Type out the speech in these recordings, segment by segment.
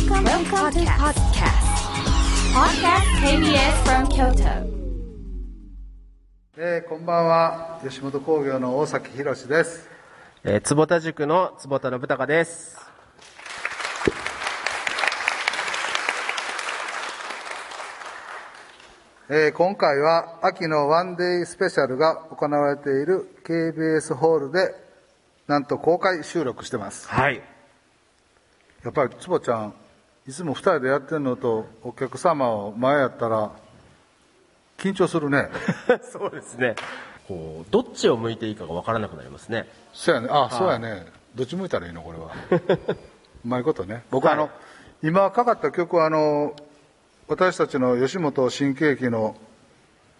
Welcome, Welcome to podcast. Podcast KBS from Kyoto. えーこんばんは吉本興業の大崎宏ですえー、坪田塾の坪田信孝です。えー今回は秋のワンデースペシャルが行われている KBS ホールでなんと公開収録してますはい。やっぱり坪ちゃんいつも2人でやってるのとお客様を前やったら緊張するね。そうですね。こう、どっちを向いていいかがわからなくなりますね。そうやね。あそうやね。どっち向いたらいいのこれは。うまいことね。僕、はい。あの今かかった曲はあの私たちの吉本新喜劇の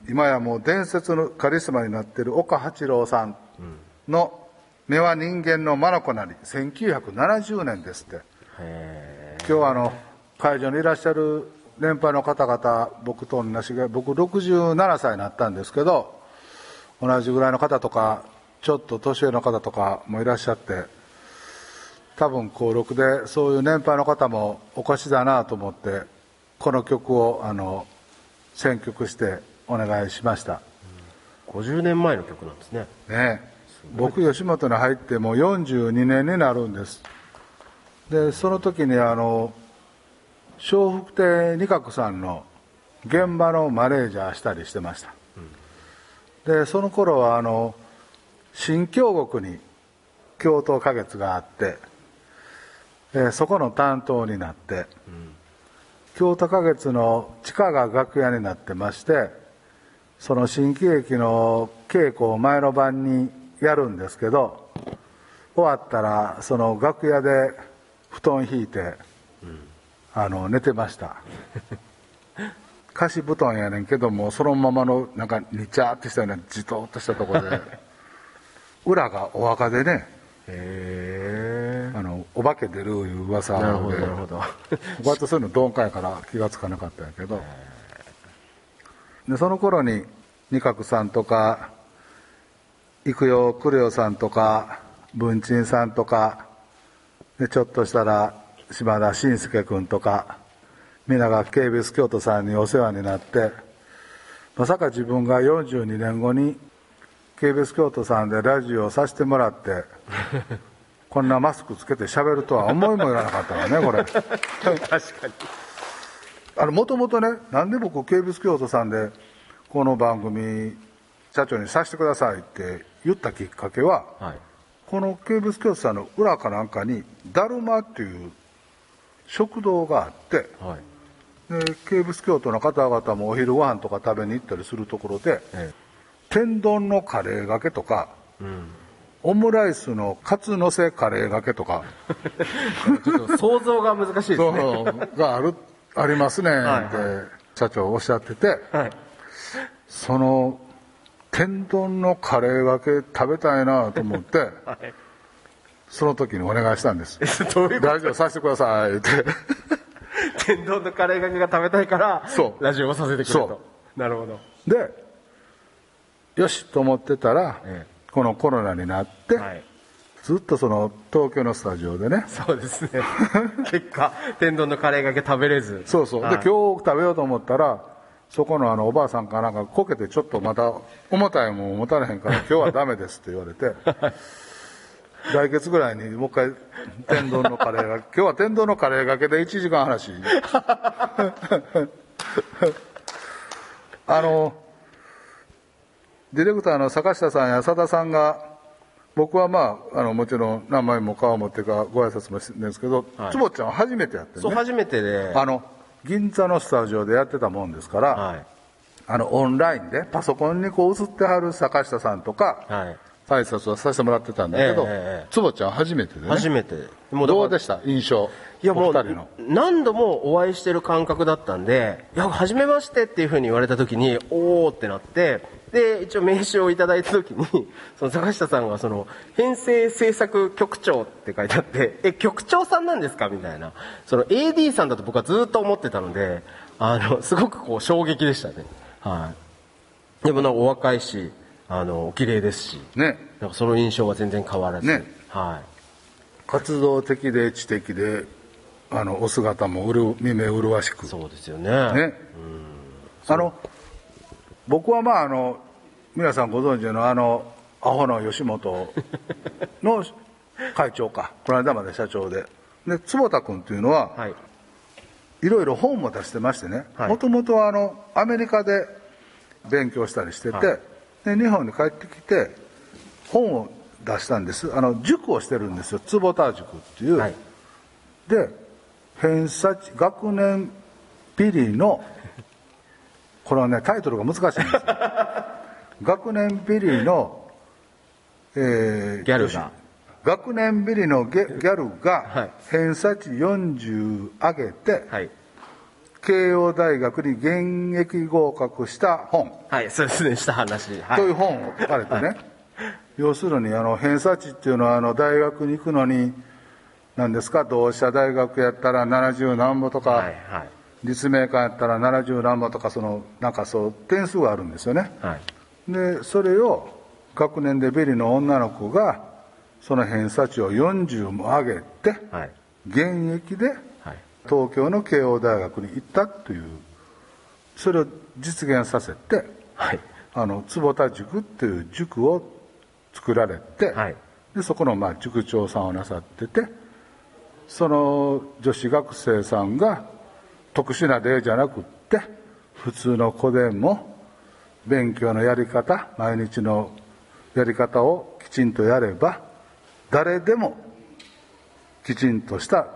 今やもう伝説のカリスマになっている岡八郎さんの「根は人間の眼なり」1970年ですって。へ今日はあの会場にいらっしゃる年配の方々僕と同じが僕67歳になったんですけど同じぐらいの方とかちょっと年上の方とかもいらっしゃって多分こう録でそういう年配の方もお越しだなと思ってこの曲をあの選曲してお願いしました。ー50年前の曲なんですね。ね。僕吉本に入ってもう42年になるんですでその時にあの笑福亭仁鶴さんの現場のマネージャーしたりしてました、でその頃はあの新京極に京都花月があって、えそこの担当になって、京都花月の地下が楽屋になってましてその新喜劇の稽古を前の晩にやるんですけど終わったらその楽屋で布団引いて、あの寝てました。貸し布団やねんけどもそのままのなんかにちゃーってしたようなじとっとしたところで 裏がお墓でね。へあのお化け出るいう噂でなるほど、なるほど。僕はそういうの鈍感やから気がつかなかったんやけど。でその頃に二角さんとか幾代九良さんとか文鎮さんとかでちょっとしたら島田紳介君とか皆が KBS 京都さんにお世話になってまさか自分が42年後に KBS 京都さんでラジオをさせてもらって こんなマスクつけて喋るとは思いもよらなかったからねこれ確かに。あのもともとねなんで僕 KBS 京都さんでこの番組社長にさせてくださいって言ったきっかけははい。この京都さんの裏かなんかにだるまっていう食堂があってはい。で KBS 京都の方々もお昼ご飯とか食べに行ったりするところでえ天丼のカレーがけとかえうん。オムライスのカツのせカレーがけとか ちょっと想像が難しいですそね。うがあるありますねはいって社長おっしゃっててはい。その天丼のカレーがけ食べたいなと思って はい。その時にお願いしたんですえどういうラジオさせてくださいって天丼のカレーがけが食べたいから、そうラジオをさせてくれそと。なるほど。でよしと思ってたら、えこのコロナになって、はい。ずっとその東京のスタジオでねそうですね。結果、天丼のカレーがけ食べれず。そうそう、はいで今日食べようと思ったらそこのあのおばあさんかなんかこけてちょっとまた重たいもん持たれへんから 今日はダメですって言われて来月ぐらいにもう一回天丼のカレーが 今日は天丼のカレーがけで1時間話。あのディレクターの坂下さんや佐田さんが僕はまああのもちろん名前も顔を持ってかご挨拶もしてるんですけど、はい。坪ちゃんは初めてやってるそう、ね初めてで。あの銀座のスタジオでやってたもんですから、はい。あのオンラインでパソコンにこう映ってはる坂下さんとかはい。挨拶はさせてもらってたんだけど、ええええ坪ちゃん初めてでね初めて。もだからどうでした？印象いやもう何度もお会いしてる感覚だったんで、いや、初めましてっていうふうに言われた時に、おーってなって、で、一応名刺をいただいた時に、その坂下さんがその、編成制作局長って書いてあって、え、局長さんなんですか？みたいな。その AD さんだと僕はずっと思ってたので、あの、すごくこう衝撃でしたね。はい。でもなんかお若いし、あの、お綺麗ですし、ねなんかその印象は全然変わらず、ねはい。活動的で知的であのお姿もうる耳麗しくそうですよねね、あの僕はまああの皆さんご存知のあのアホの吉本の会長か。この間まで社長で。で坪田君っていうのは、はい。いろいろ本も出してましてね。はい。もともとあのアメリカで勉強したりしてて、はい。で日本に帰ってきて本を出したんです。あの塾をしてるんですよ。坪田塾っていう、はい。で偏差値学年ビリのこれはねタイトルが難しいんですよ。学年ビリの、えーギャルが。学年ビリのギャルはがい。偏差値40上げて、はい。慶応大学に現役合格した本。はいそうですねした話。はい。という本を書かれてね、要するにあの偏差値っていうのはあの大学に行くのに何ですか？同志社大学やったら70何歩とか、はいはい立命館やったら70何歩とかそのなんかそう点数があるんですよね。はい。でそれを学年でビリの女の子がその偏差値を40も上げてはい。現役ではい。東京の慶応大学に行ったというそれを実現させてはい。あの坪田塾っていう塾を作られて、はい。でそこのまあ塾長さんをなさっててその女子学生さんが特殊な例じゃなくって普通の子でも勉強のやり方毎日のやり方をきちんとやれば誰でもきちんとした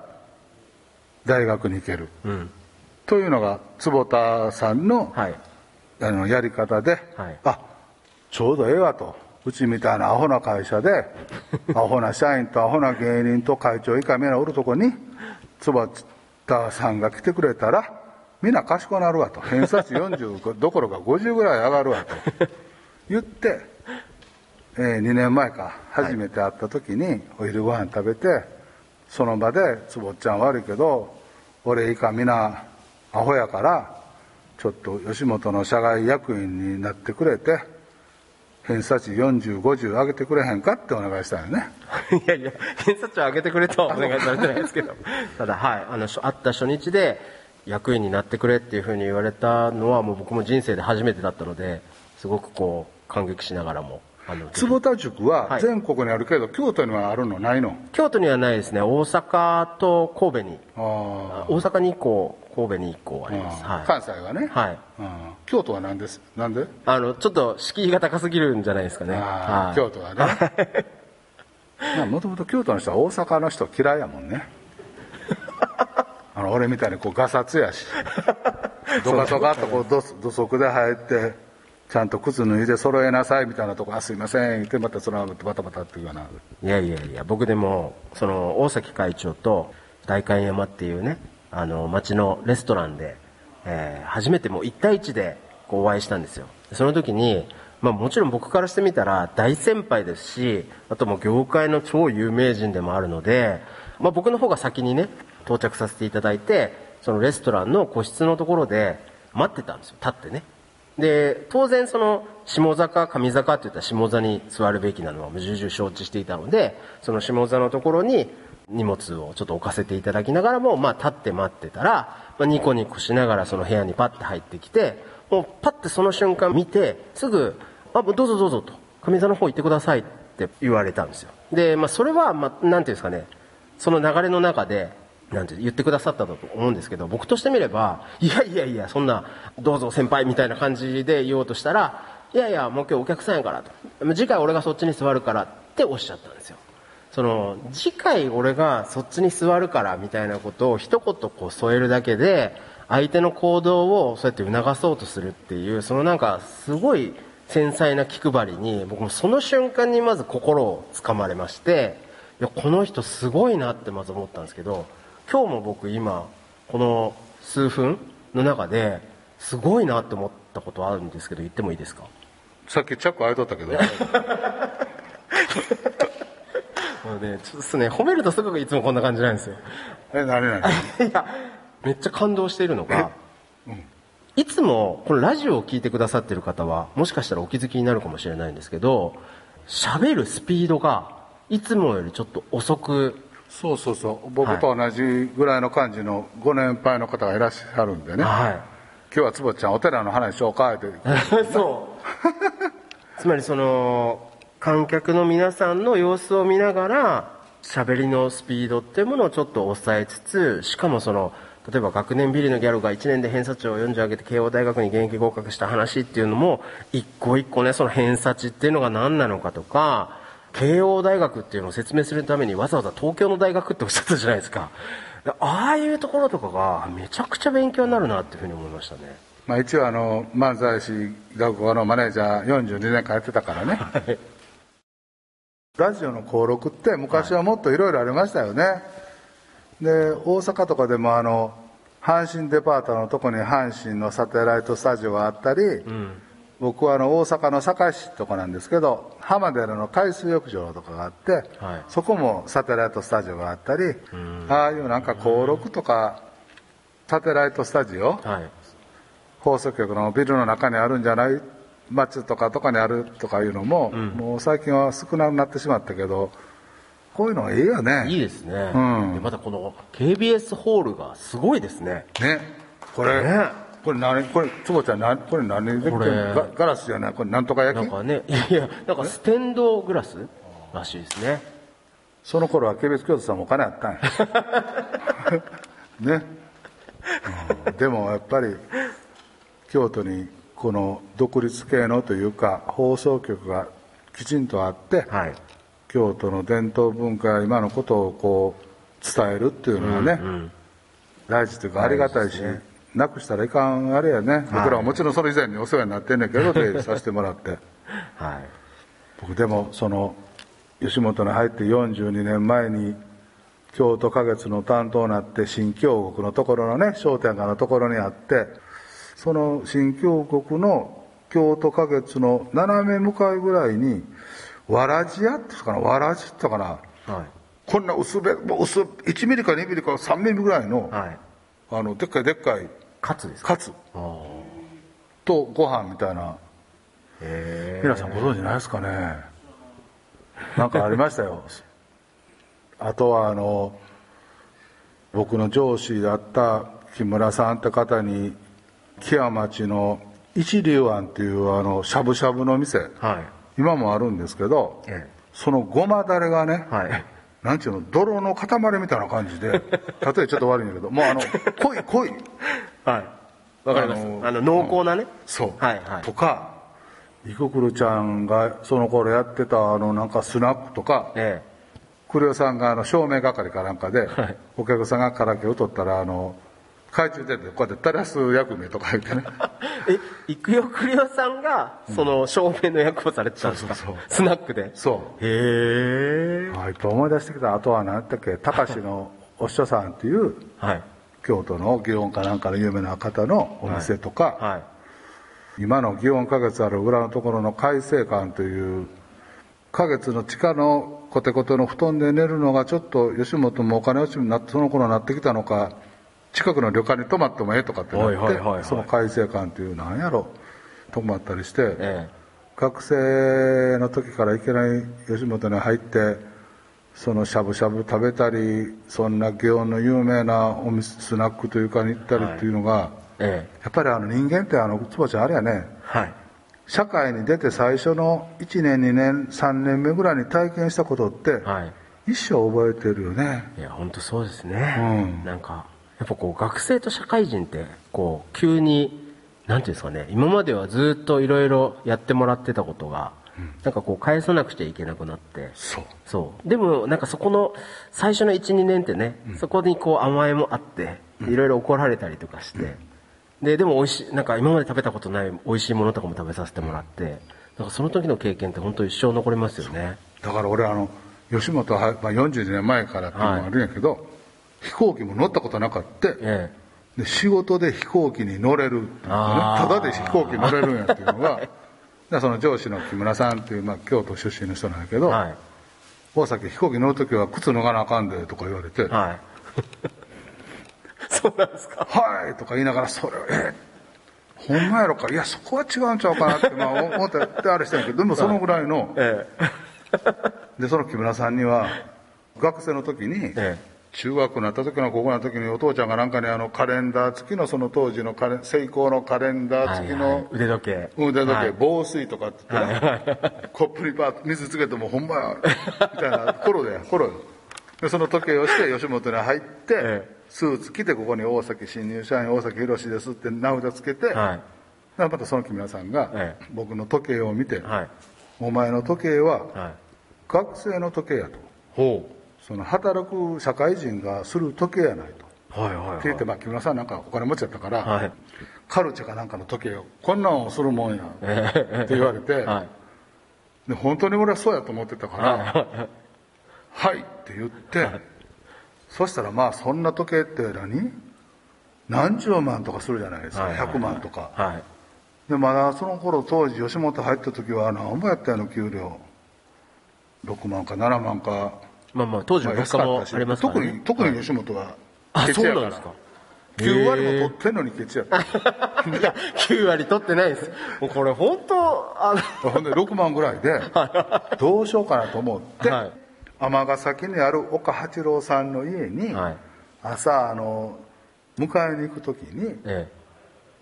大学に行ける、うん。というのが坪田さんの,、はい。あのやり方で、はい。あちょうどええわと。うちみたいなアホな会社で アホな社員とアホな芸人と会長以下みんなおるとこに坪田さんが来てくれたらみんな賢なるわと。偏差値40 どころか50ぐらい上がるわと。言って、え2年前か初めて会った時にお昼ご飯食べてその場で「坪ちゃん悪いけど俺以下みんなアホやからちょっと吉本の社外役員になってくれて偏差値4050上げてくれへんかってお願いしたよね いやいや、偏差値を上げてくれとはお願いされてないですけど。ただ、はい、あの、しょ会った初日で役員になってくれっていうふうに言われたのは、もう僕も人生で初めてだったので、すごくこう、感激しながらも。坪田塾ははい全国にあるけど、京都にはあるのないの？京都にはないですね。大阪と神戸に。あ大阪に1個、神戸に1個ありーます。はい。関西はね、はい。うん。京都は何です？なんで、あの、ちょっと敷居が高すぎるんじゃないですかね。はい。京都はね。まあもともと京都の人は大阪の人嫌いやもんね。あの俺みたいにこうガサツやし。ドカドカっとこう土土足で入ってちゃんと靴脱いで揃えなさいみたいなとこ「あすいません」言ってまたそのバタバタっていうかな。いやいやいや、僕でも、その、大崎会長と代官山っていうね、あの、町のレストランで、えー初めてもう一対一でこうお会いしたんですよ。その時に、まあもちろん僕からしてみたら大先輩ですし、あともう業界の超有名人でもあるので、まあ僕の方が先にね、到着させていただいて、そのレストランの個室のところで待ってたんですよ、立ってね。で、当然その、下座か上座かって言ったら下座に座るべきなのは重々承知していたので、その下座のところに荷物をちょっと置かせていただきながらも、まあ立って待ってたら、まあ、ニコニコしながらその部屋にパッて入ってきて、もうパッてその瞬間見て、すぐ、あ、もうどうぞどうぞと、上座の方行ってくださいって言われたんですよ。で、まあそれは、まあ、なんていうんですかね、その流れの中で、なんて言ってくださったと思うんですけど、僕としてみれば、いやいやいや、そんな、どうぞ先輩みたいな感じで言おうとしたら、いやいや、もう今日お客さんやからと。次回俺がそっちに座るからっておっしゃったんですよ。その、次回俺がそっちに座るからみたいなことを一言こう添えるだけで、相手の行動をそうやって促そうとするっていう、そのなんかすごい繊細な気配りに、僕もその瞬間にまず心をつかまれまして、いや、この人すごいなってまず思ったんですけど、今日も僕今、この数分の中で、すごいなって思ったことあるんですけど、言ってもいいですか？さっきチャック開いとったけど もうね、ちょっとですね、褒めるとすぐいつもこんな感じなんですよ。え何何 いや、めっちゃ感動しているのが、いつもこのラジオを聞いてくださってる方は、もしかしたらお気づきになるかもしれないんですけど、喋るスピードがいつもよりちょっと遅くそうそうそう僕と同じぐらいの感じのご年配の方がいらっしゃるんでね、は今日は坪ちゃんお寺の話しようかってい。そう。つまりその、観客の皆さんの様子を見ながら、喋りのスピードっていうものをちょっと抑えつつ、しかもその、例えば学年ビリのギャルが1年で偏差値を40上げて慶応大学に現役合格した話っていうのも、一個一個ね、その偏差値っていうのが何なのかとか、慶応大学っていうのを説明するためにわざわざ東京の大学っておっしゃったじゃないですか。ああいうところとかがめちゃくちゃ勉強になるなっていうふうに思いましたね。まあ、一応あの漫才師学校のマネージャー42年間やってたからね、ラジオの登録って昔はもっといろいろありましたよね、で大阪とかでもあの阪神デパートのとこに阪神のサテライトスタジオがあったり、僕はあの大阪の堺市とかなんですけど浜寺の海水浴場とかがあって、はい。そこもサテライトスタジオがあったり、ああいうなんか登録とかサテライトスタジオ、はい。放送局のビルの中にあるんじゃない町とかとかにあるとかいうのも、もう最近は少なくなってしまったけどこういうのはいいよね。いいですね。うん。でまたこの KBS ホールがすごいですね。ね。これ、ね。これ何これ坪ちゃん何これ何でできてこれ。るガガラスじゃない？これなんとか焼き？なんかね、いやいや、なんかステンドグラスらしいですね。その頃は KBS 京都さんもお金あったんや。ね、うん。でもやっぱり京都にこの独立系のというか放送局がきちんとあって、はい。京都の伝統文化や今のことをこう伝えるっていうのはね、大事というかありがたいし、なくしたらいかんあれやね、僕らはもちろんそれ以前にお世話になってんねんけど出入りさせてもらって。はい。僕でもその吉本に入って42年前に京都花月の担当になって新京極のところのね商店街のところにあってその新京極の京都花月の斜め向かいぐらいにわらじ屋ってかなわらじって言ったかなはい。こんな薄べ薄1ミリか2ミリか3ミリぐらいの、はい。あのでっかいでっかいカツですか？カツ。とご飯みたいな。へ皆さんご存知ないですかね？なんかありましたよ。あとはあの僕の上司だった木村さんって方に木屋町の一流庵っていうあのしゃぶしゃぶの店ーはい。今もあるんですけどえそのごまだれがね、えはい。なんちゅうの泥の塊みたいな感じで 例えちょっと悪いんだけどもうあの濃い濃いはい。わかります。あの濃厚なね。そう、はいはいとかイククルちゃんがその頃やってたあのなんかスナックとかえ栗尾さんがあの照明係かなんかで、はいお客さんがカラオケを取ったらあの懐中電灯でこうやって垂らす役目とか言ってねえ。え、育代クリオさんが、その、照明の役をされてたんですか、そうそうそうスナックで。そうへえ。あいっぱい思い出してきたあとは何だっけ高志のお師匠さんっていうはい。京都の祇園かなんかの有名な方のお店とか、はい。今の祇園花月ある裏のところの海星館という花月の地下のコテコテの布団で寝るのがちょっと吉本もお金持ちになってその頃なってきたのか近くの旅館に泊まってもええとかってなって、はいはいはいはいその海星館というなんやろ泊まったりして、え学生の時からいきなり吉本に入ってそのしゃぶしゃぶ食べたりそんな祇園の有名なお店スナックというかに行ったりっていうのが、え。えやっぱりあの人間ってあの坪ちゃんあれやねえ。はい。社会に出て最初の1年2年3年目ぐらいに体験したことって、はい。一生覚えてるよねいや、本当そうですね。うんなんか、やっぱこう、学生と社会人って、こう、急に、なんていうんですかね、今まではずっといろいろやってもらってたことが、なんかこう、返さなくちゃいけなくなって、そう。そう。でも、なんかそこの、最初の1、2年ってね、そこにこう、甘えもあって、いろいろ怒られたりとかして、で、でも美味しい、なんか今まで食べたことない美味しいものとかも食べさせてもらって、なんかその時の経験って本当一生残りますよね。だから俺あの吉本は、まあ、42年前からっていうのもあるんやけど、飛行機も乗ったことなかったえで仕事で飛行機に乗れるっていうかね。あー。ただで飛行機乗れるんやっていうのが。でその上司の木村さんっていう、まあ、京都出身の人なんやけど、えはい。大崎飛行機乗るときは靴脱がなあかんでとか言われて、はい。そうなんですか。はいとか言いながら、それ、え、ほんまやろか、いや、そこは違うんちゃうかなって、まあ、思って、であれしたんやけど、でもそのぐらいの、えで、その木村さんには、学生の時に、え中学になった時の高校の時にお父ちゃんがなんかねあのカレンダー付きのその当時のカレンセイコーのカレンダー付きの、腕時計。腕時計、はい。防水とかって言ってな、コップにパ水つけてもほんまやみたいな頃で頃よ。でその時計をして吉本に入って、えスーツ着てここに大崎新入社員大崎宏ですって名札つけて、はい。でまたその木村さんがえ僕の時計を見て、はい。お前の時計ははい。学生の時計やと。ほその働く社会人がする時計やないと。うはいはいはい。って言って、まあ、木村さんなんかお金持ちやったから、はい。カルチェかなんかの時計をこんなんをするもんやって 言われて、はい。で本当に俺はそうやと思ってたから「はい」って言って、そしたらまあそんな時計って何？何十万とかするじゃないですか、はいはいはい。100万とか、はい。でまだその頃当時吉本入った時は何ぼやったやの給料。6万か7万か、まあまあ当時まあ、の物価も安かったしありますからね。特に特に吉本はあケチやから。そうなんですか。9割も取ってんのにケチやった。いや9割取ってないです。もうこれ本当あのほんで6万ぐらいでどうしようかなと思ってはい。尼、崎にある岡八郎さんの家にはい。朝あの迎えに行く時にえ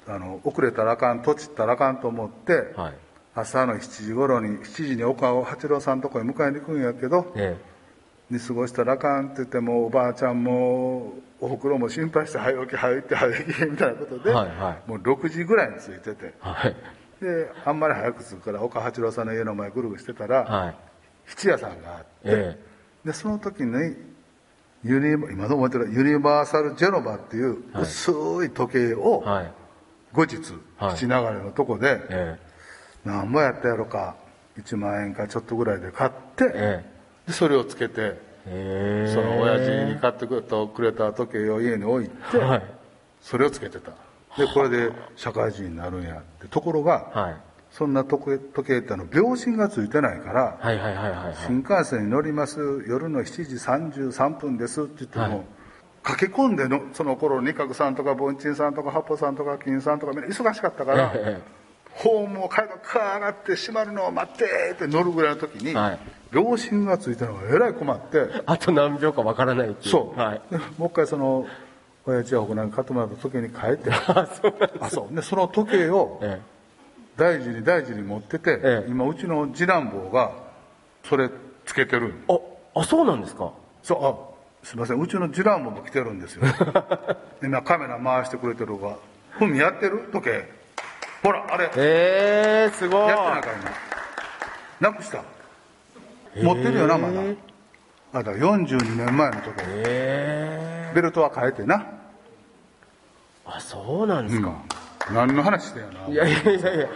あの遅れたらあかんとちったらあかんと思ってえはい。朝の7時頃に7時に岡八郎さんのとこへ迎えに行くんやけどえ見過ごしたらあかんって言ってもおばあちゃんもおふくろも心配して早起き早起き早起きみたいなことで、はいはもう6時ぐらいに着いてて。えはい。であんまり早く着くから岡八郎さんの家の前ぐるぐるしてたら、はい。質屋さんがあって、えでその時にユニ今でも覚えてるユニバーサル・ジェノバっていうはい。薄い時計をえはい。後日はい。口流れのとこでえ何ぼやったやろか1万円かちょっとぐらいで買って、ええでそれをつけてええその親父に買ってくれた時計を家に置いて、はい。それをつけてた。でこれで社会人になるんやってところが、はい。そんな時計時計ってあの秒針がついてないから、はいはいはいはいはい。新幹線に乗ります夜の7時33分ですって言っても、はい。駆け込んでのその頃二角さんとか凡人さんとか八方さんとか金さんとかみんな忙しかったから、ええホームを階段カー上がって閉まるのを待ってって乗るぐらいの時に、はい。秒針がついてるのがえらい困ってあと何秒かわからないっていう。そう、はい。でもう一回その親父や僕なんか買ってもらった時計に変えてあそう。でその時計をえ大事に大事に持ってて、ええ。今今うちの次男坊がそれつけてるああそうなんですか？そうあすいません。うちの次男坊も来てるんですよ。今カメラ回してくれてるが。ふみやってる？時計ほらあれ。ええすごい。やってないか今なくした？持ってるよなまだ。あだから42年前の時。計ええベルトは変えてな。あそうなんですか、何の話してんやな。いやいやいやいや。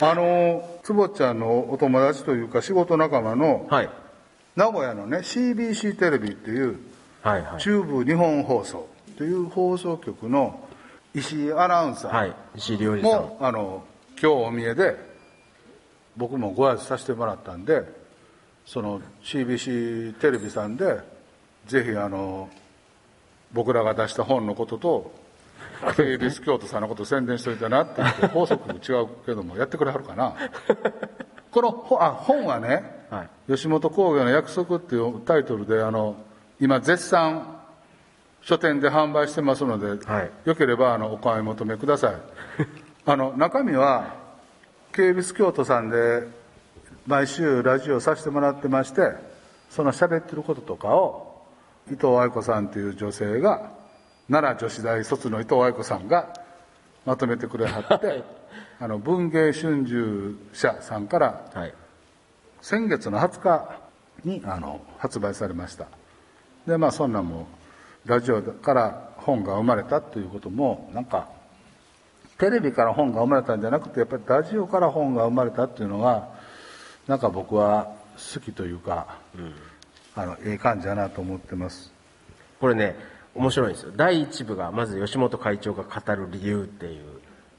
あの坪ちゃんのお友達というか仕事仲間のはい。名古屋のね CBC テレビっていうはいはい。中部日本放送という放送局の石井アナウンサー。はい石井良二さん。もあの今日お見えで僕もご挨拶させてもらったんでその CBC テレビさんでぜひあの僕らが出した本のことと恵比寿京都さんのこと宣伝しといたなって言って放送局違うけどもやってくれはるかな。このほあ本はね、はい。吉本興業の約束っていうタイトルであの今絶賛書店で販売してますので、はい。よければあのお買い求めください。あの中身は警備京都さんで毎週ラジオさせてもらってましてその喋ってることとかを伊藤愛子さんという女性が奈良女子大卒の伊藤愛子さんがまとめてくれはって あの文芸春秋社さんからはい。先月の20日にあの発売されました。でまあそんなんもラジオから本が生まれたということもなんかテレビから本が生まれたんじゃなくてやっぱりラジオから本が生まれたっていうのがなんか僕は好きというか、あのええ感じだなと思ってます。これね面白いんですよ。第1部がまず吉本会長が語る理由っていう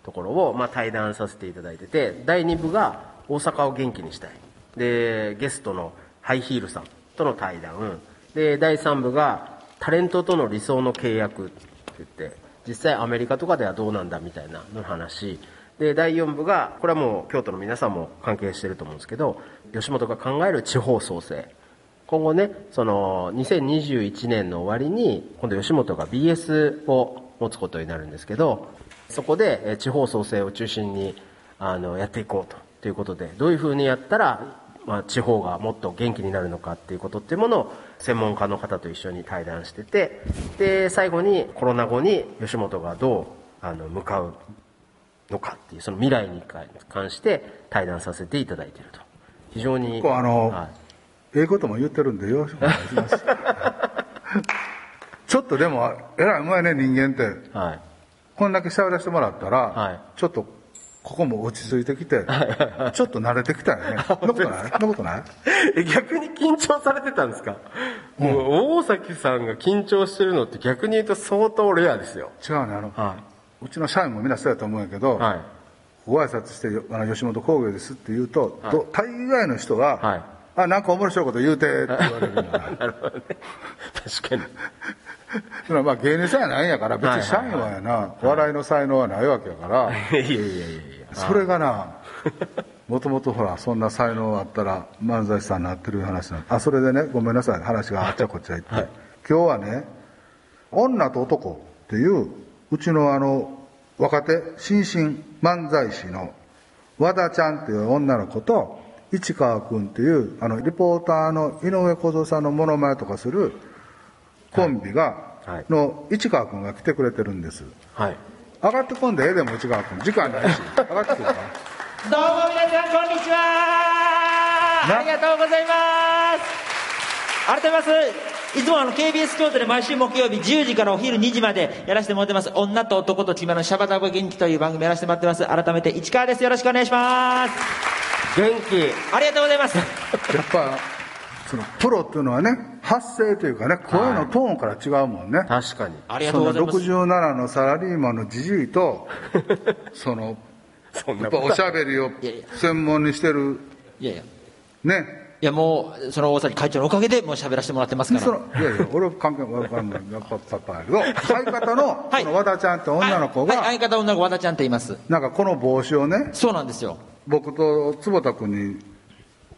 ところを、まあ、対談させていただいてて第2部が大阪を元気にしたい。でゲストのハイヒールさんとの対談。で第3部がタレントとの理想の契約って言って実際アメリカとかではどうなんだみたいなの話で第4部がこれはもう京都の皆さんも関係してると思うんですけど吉本が考える地方創生今後ね、その、2021年の終わりに、今度吉本が BS を持つことになるんですけど、そこでえ地方創生を中心に、あの、やっていこうと。ということで、どういう風にやったら、まあ、地方がもっと元気になるのかっていうことっていうものを専門家の方と一緒に対談してて、で、最後にコロナ後に吉本がどう、あの、向かうのかっていう、その未来に関して対談させていただいていると。非常に。こうあのはいええことも言ってるんでよろしくお願いします。ちょっとでも、えらいうまいね、人間って。はい。こんだけ喋らせてもらったら、はいちょっと、ここも落ち着いてきて、ちょっと慣れてきたよね。そんなことない？そんなことない？え、逆に緊張されてたんですか、もう、大崎さんが緊張してるのって逆に言うと相当レアですよ。違うね、あの、はうちの社員もみんなそうやと思うんやけど、はい。ご挨拶して、あの吉本工業ですって言うと、ど大概の人は、はいあ、なんか面白いこと言うてって言われるんだな。なるほどね。確かに。まあ芸人さんやないんやから、別に社員はやな、笑いの才能はないわけやから、いやいやいやいや。それがな、もともとほら、そんな才能あったら漫才師さんになってる話なんあ、それでね、ごめんなさい、話があっちゃこっちゃ行って、今日はね、女と男っていう、うちのあの、若手、新進漫才師の和田ちゃんっていう女の子と、市川君っていう、あの、リポーターの井上小僧さんのモノマネとかするコンビが、の市川君が来てくれてるんです。はい。上がってこんでええでも市川君。時間ないし。上がってくるから。どうも皆さんこんにちはな？ありがとうございます改めますいつもあの KBS 京都で毎週木曜日10時からお昼2時までやらせてもらってます女と男と島のシャバダバ元気という番組やらせてもらってます改めて市川ですよろしくお願いします元気。ありがとうございますやっぱ、その、プロっていうのはね、発声というかね、声のトーンから違うもんね。確かに。ありがとうございます。その67のサラリーマンのじじいと、その、そんやっぱおしゃべりを専門にしてる、いやいや。ね。いやもうその大崎会長のおかげでもう喋らせてもらってますから。そのいやいや、俺は関係わかんない。やっぱパパやけど、相方の、はい。その和田ちゃんって女の子が、はい。はい、相方女の子和田ちゃんって言います。なんかこの帽子をね、そうなんですよ。僕と坪田君に、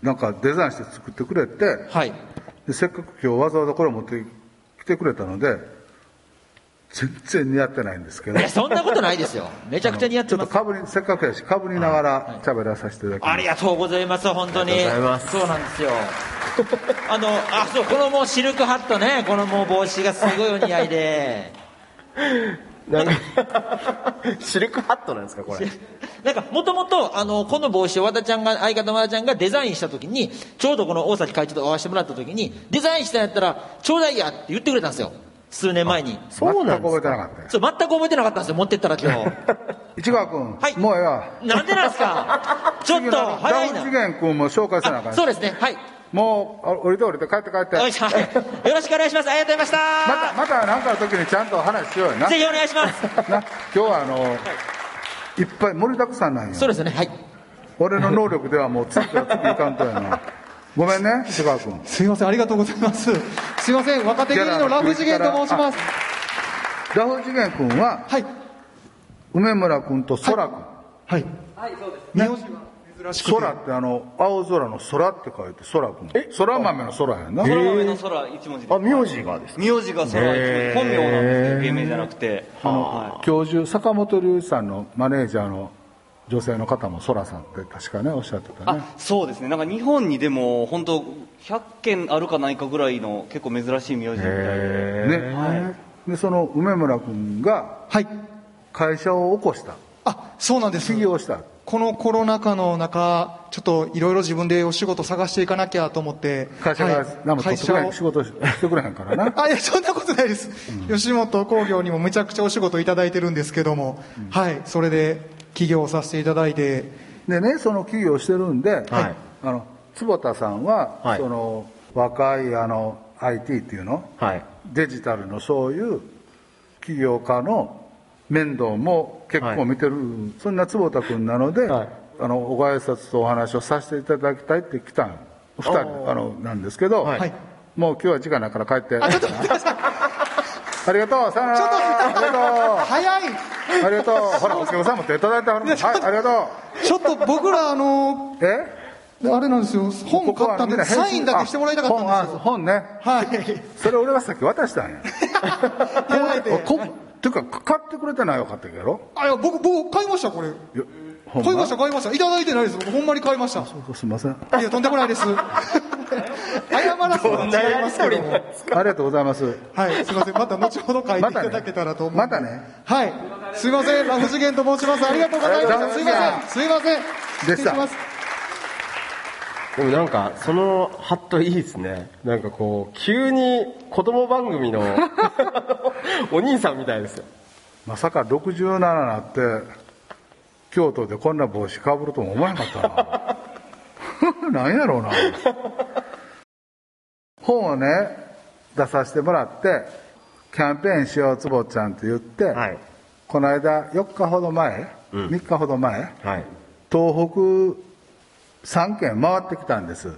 なんかデザインして作ってくれて、はいでせっかく今日わざわざこれ持ってきてくれたので、全然似合ってないんですけどそんなことないですよめちゃくちゃ似合っちょてますっとかぶり、せっかくやし、かぶりながら喋らさせていただきます。ありがとうございます、本当に。ありがとうございますそうなんですよ。あの、あ、そう、このもうシルクハットね、このもう帽子がすごいお似合いで。なんか、シルクハットなんですか、これ。なんか、もともと、あの、この帽子を和田ちゃんが、相方の和田ちゃんがデザインした時に、ちょうどこの大崎会長と会わせてもらった時に、デザインしたんやったら、ちょうだいやって言ってくれたんですよ。数年前に。そうなん全く覚えですか。てなかったよ。そう、全く覚えてなかったんですよ、持ってったら今日。市川君、はいもうええわ。なんでなんですか ちょっと、早いなダウン。次元君も紹介せなあかんあそうですね、はい。もう、あ降りて降りて帰って帰って。よろしくお願いします。ありがとうございました。また、また何かの時にちゃんと話しようよな。ぜひお願いします。な今日はあの、いっぱい盛りだくさんなんよ。そうですね、はい。俺の能力ではもう次から次いかんとやな。ごめんね、市川君。すいません、ありがとうございます。すいません、若手芸人のラフ次元と申します。ラフ次元君は、はい。梅村君と空君。はい。はい、そうです。名字が珍しくて。空ってあの、青空の空って書いて空君。空豆の空やんな。空豆の空一文字であ、名字がですか名字が空一文字本名なんですけど芸名じゃなくては教授、坂本龍一さんのマネージャーの女性の方も空さんって確かね、おっしゃってたね。いあそうですねなんか日本にでも本当100件あるかないかぐらいの結構珍しい名字みたいでね。で、その梅村君がはい。会社を起こした。あ、そうなんです起。業した。このコロナ禍の中、ちょっといろいろ自分でお仕事探していかなきゃと思って。会社がはい何も取ってくれへん会仕事し てくれへんからな。あ、いや、そんなことないです。吉本興業にもめちゃくちゃお仕事いただいてるんですけども、はい、それで起業させていただいて、でね、その企業をしてるんで、はいあの、坪田さんは、はいその、若いあの、IT っていうの？はい。デジタルのそういう起業家の面倒も結構見てる、そんな坪田君なので、はいあの、ご挨拶とお話をさせていただきたいって来たん二人、あの、なんですけど、はいはい。もう今日は時間ないから帰って。あ、ちょっと待ってください。ありがとう、さよなら。ちょっとありが早い。とう。ありがとう。ほら、お客さんも手いただいてはる。はい、ありがとう。ちょっと僕ら、あの、え？であれなんですよ本買ったんでサインだけしてもらいたかったんですあよ本ねはいそれ俺がさっき渡したんや こっていうか買ってくれてないよかったけろあいや僕僕買いましたこれ。買いました買いました。いただいてないです。僕ほんまに買いました。いすみません。やとんでもないです。謝らすのは違いますけども。ありがとうございます。はいすいません。また後ほど書いていまただけたらと思うんでまたね。はい。すいません。ラフ次元と申します。ありがとうございましたす。いません。すいません。でした。でもなんか、そのハットいいですね。なんかこう、急に子供番組の お兄さんみたいですよ。まさか67になって京都でこんな帽子かぶるとも思わなかったな。なんやろうな。本をね出させてもらってキャンペーンしようつぼちゃんって言って、はい。この間4日ほど前、うん。3日ほど前はい。東北3県回ってきたんです。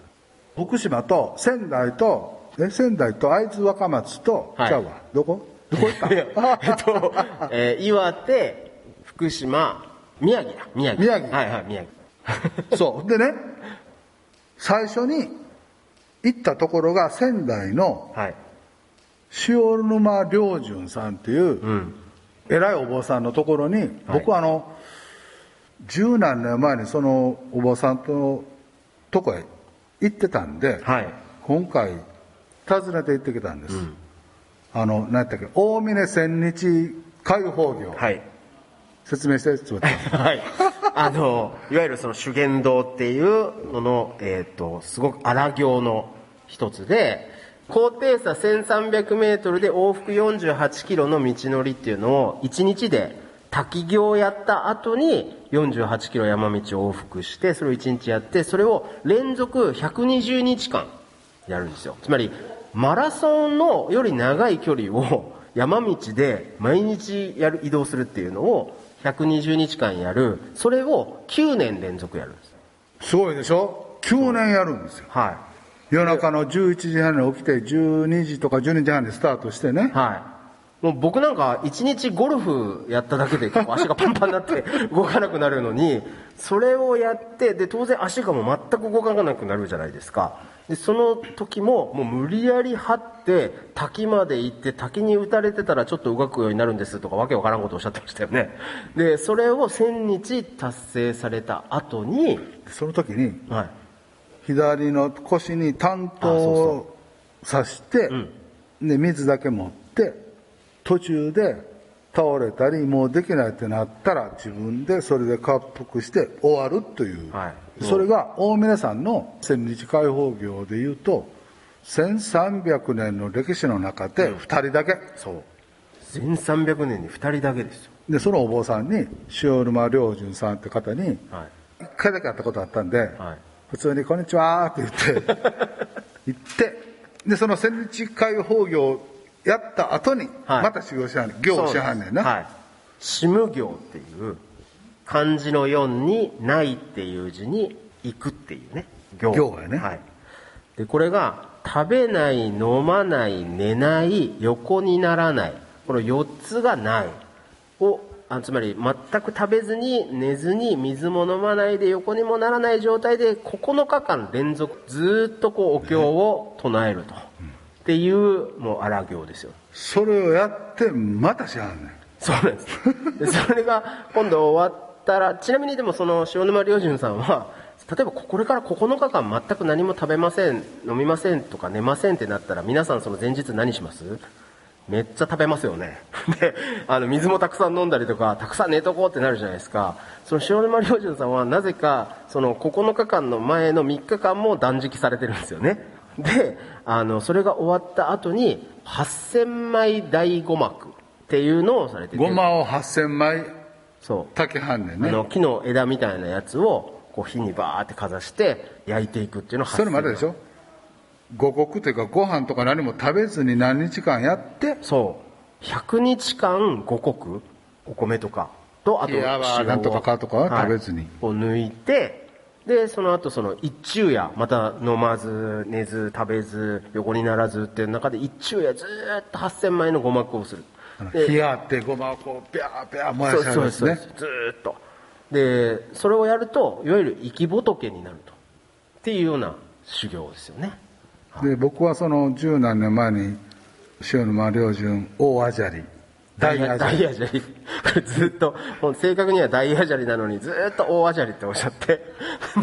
福島と仙台とえ仙台と会津若松と、はい。ちゃうわ。どこ？どこ行ったえっと、えー岩手、福島、宮城だ。宮城。宮城はいはい、宮城。そう。でね、最初に行ったところが仙台のはい。塩沼良順さんっていううん。偉いお坊さんのところに、僕はあの、十何年前にそのお坊さんととこへ行ってたんで、はい。今回訪ねて行ってきたんです。あの、何やったっけ、大峰千日開放業。はい。説明して、ちょっと。はい。あの、いわゆるその修験道っていうのの、えっ、と、すごく荒行の一つで、高低差1300メートルで往復48キロの道のりっていうのを1日で滝行をやった後に48キロ山道を往復して、それを1日やって、それを連続120日間やるんですよ。つまり、マラソンのより長い距離を 山道で毎日やる、移動するっていうのを120日間やる、それを9年連続やるんです。すごいでしょ ?9 年やるんですよ。は夜中の11時半に起きて12時とか12時半にスタートしてねい。はい。もう僕なんか一日ゴルフやっただけで結構足がパンパンになって動かなくなるのに、それをやって、で、当然足がもう全く動かなくなるじゃないですか。で、その時ももう無理やり張って滝まで行って滝に打たれてたらちょっと動くようになるんですとかわけわからんことをおっしゃってましたよね。で、それを1000日達成された後に、その時にはい。左の腰に担当を刺してで水だけ持って途中で倒れたりもうできないってなったら自分でそれで滑腹して終わるという、はいそれが大峰さんの千日開放業でいうと1300年の歴史の中で2人だけ、そう。1300年に2人だけですよ。でそのお坊さんに塩沼良順さんって方にはい。一回だけ会ったことあったんで、はい。普通に「こんにちは」って言って 行ってでその千日開放業やった後にはいまた修行しはんねん行をしはんねんな、はい。シム行っていう、漢字の4に、ないっていう字に、行くっていうね。行。行やねはい。で、これが、食べない、飲まない、寝ない、横にならない。この4つがない。を、あつまり、全く食べずに、寝ずに、水も飲まないで、横にもならない状態で、9日間連続、ずーっとこう、お経を唱えると。っていう、もう、荒行ですよ。それをやってまたしはんねんそうなんです。でそれが今度終わったら、ちなみにでもその塩沼良順さんは、例えばこれから9日間全く何も食べません、飲みませんとか寝ませんってなったら、皆さんその前日何します？めっちゃ食べますよね。で、あの、水もたくさん飲んだりとか、たくさん寝とこうってなるじゃないですか。その塩沼良順さんはなぜか、その9日間の前の3日間も断食されてるんですよね。で、あの、それが終わった後に、8000枚大五幕っていうのをされてて。ごまを8000枚そう。炊きはんねんねあの、木の枝みたいなやつを、こう火にバーってかざして、焼いていくっていうのをそれまででしょ？五穀というかご飯とか何も食べずに何日間やってそう。100日間五穀、お米とか、と、あと、いやまあ塩をなんとかかとかは食べずにはいを抜いて、で、その後その一昼夜、また飲まず、寝ず、食べず、横にならずっていう中で一昼夜ずーっと8000枚の五幕をする。で火あってごまをこうピャーピャー燃やしはるんですね。ずーっと。でそれをやるといわゆる生き仏になると。っていうような修行ですよね。で僕はその十何年前に塩沼良順大アジャリ大アジ大ャリ。これずっともう正確には大アジャリなのにずっと大アジャリっておっしゃって。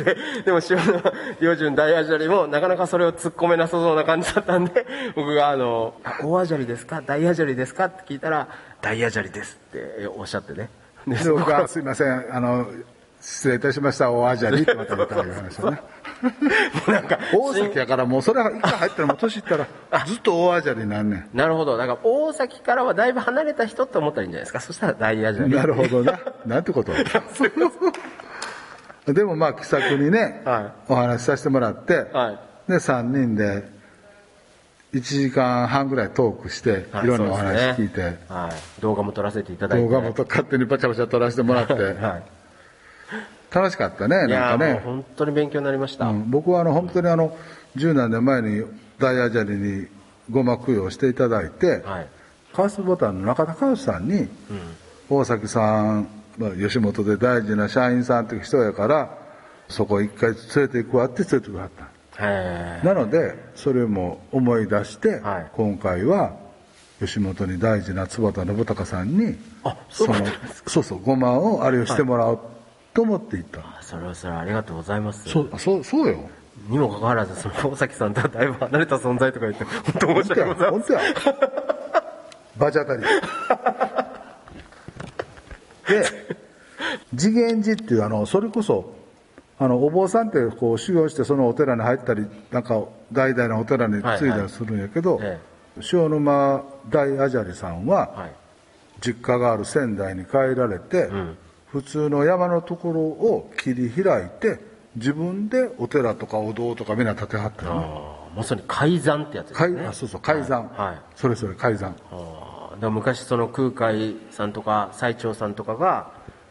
ででも塩沼良順大アジャリもなかなかそれを突っ込めなさそうな感じだったんで僕があの「あ大アジャリですか？大アジャリですか?」って聞いたら「大アジャリです」っておっしゃってね。でで僕は すいません。あの失礼いたしました。大アジャリってまた言ったら言いましたね。なんか大崎やからもうそれ一回入ったらもう年いったらずっと大アジャリなんねなるほど。だから大崎からはだいぶ離れた人って思ったらいいんじゃないですか。そしたら大アジャリ。んなるほどな。なんてこと？でもまあ気さくにね、はお話しさせてもらって、はい。で3人で1時間半ぐらいトークして、はいい、ろんなお話聞いて、はい、動画も撮らせていただいて。動画もと勝手にバチャバチャ撮らせてもらって、はい楽しかったねなんかね、本当に勉強になりました、うん僕はあの本当にあの十何年前に大アジャリにごま供養していただいて、はい。カースボタンの中田和さんに、大崎さん、まあ、吉本で大事な社員さんという人やからそこ一回連れて行くわって連れてくはった。へなのでそれも思い出して、はい。今回は吉本に大事な坪田信孝さんにあそうのそうそうごまをあれをしてもらおうと思って行った、ーそれはそれはありがとうございます。そうそうそうよ。にもかかわらずその大崎さんとはだいぶ離れた存在とか言って本当申し訳ございま本当やバチ当たりで次元寺っていうあのそれこそあのお坊さんってこう修行してそのお寺に入ったりなんか代々のお寺に継いだりするんやけど、え塩沼大アジャリさんは、はい。実家がある仙台に帰られて、普通の山のところを切り開いて自分でお寺とかお堂とかみんな建てはったよね。あーまさに改ざんってやつですね。海あそうそう海山、はい。はい。それそれ海山。あーだ昔その空海さんとか最澄さんとかが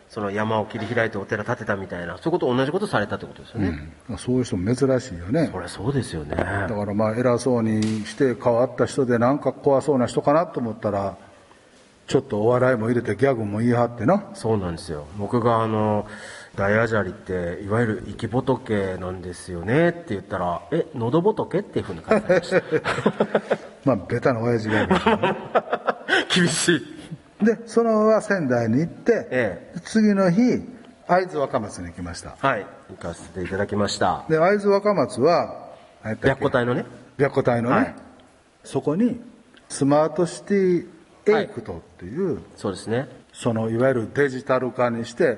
その山を切り開いてお寺建てたみたいなそういうこと同じことされたってことですよね、うん。そういう人も珍しいよね。そりゃそうですよね。だからまあ偉そうにして変わった人でなんか怖そうな人かなと思ったらちょっとお笑いも入れてギャグも言い張ってな。そうなんですよ。僕があの大アジャリっていわゆる生き仏なんですよねって言ったらえ喉仏っていうふうに書いてありました。まあベタな親父がいるけどね。厳しい。でそのまま仙台に行って、え次の日会津若松に行きました。はい。行かせていただきました。で会津若松は白虎隊のね。白虎隊のね、はい。そこにスマートシティエイクトっていう、そうですね。そのいわゆるデジタル化にして